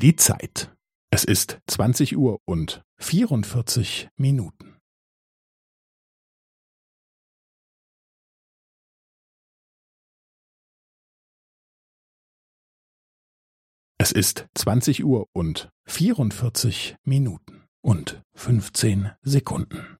die Zeit. Es ist 20 Uhr und 44 Minuten. Es ist 20 Uhr und 44 Minuten und 15 Sekunden.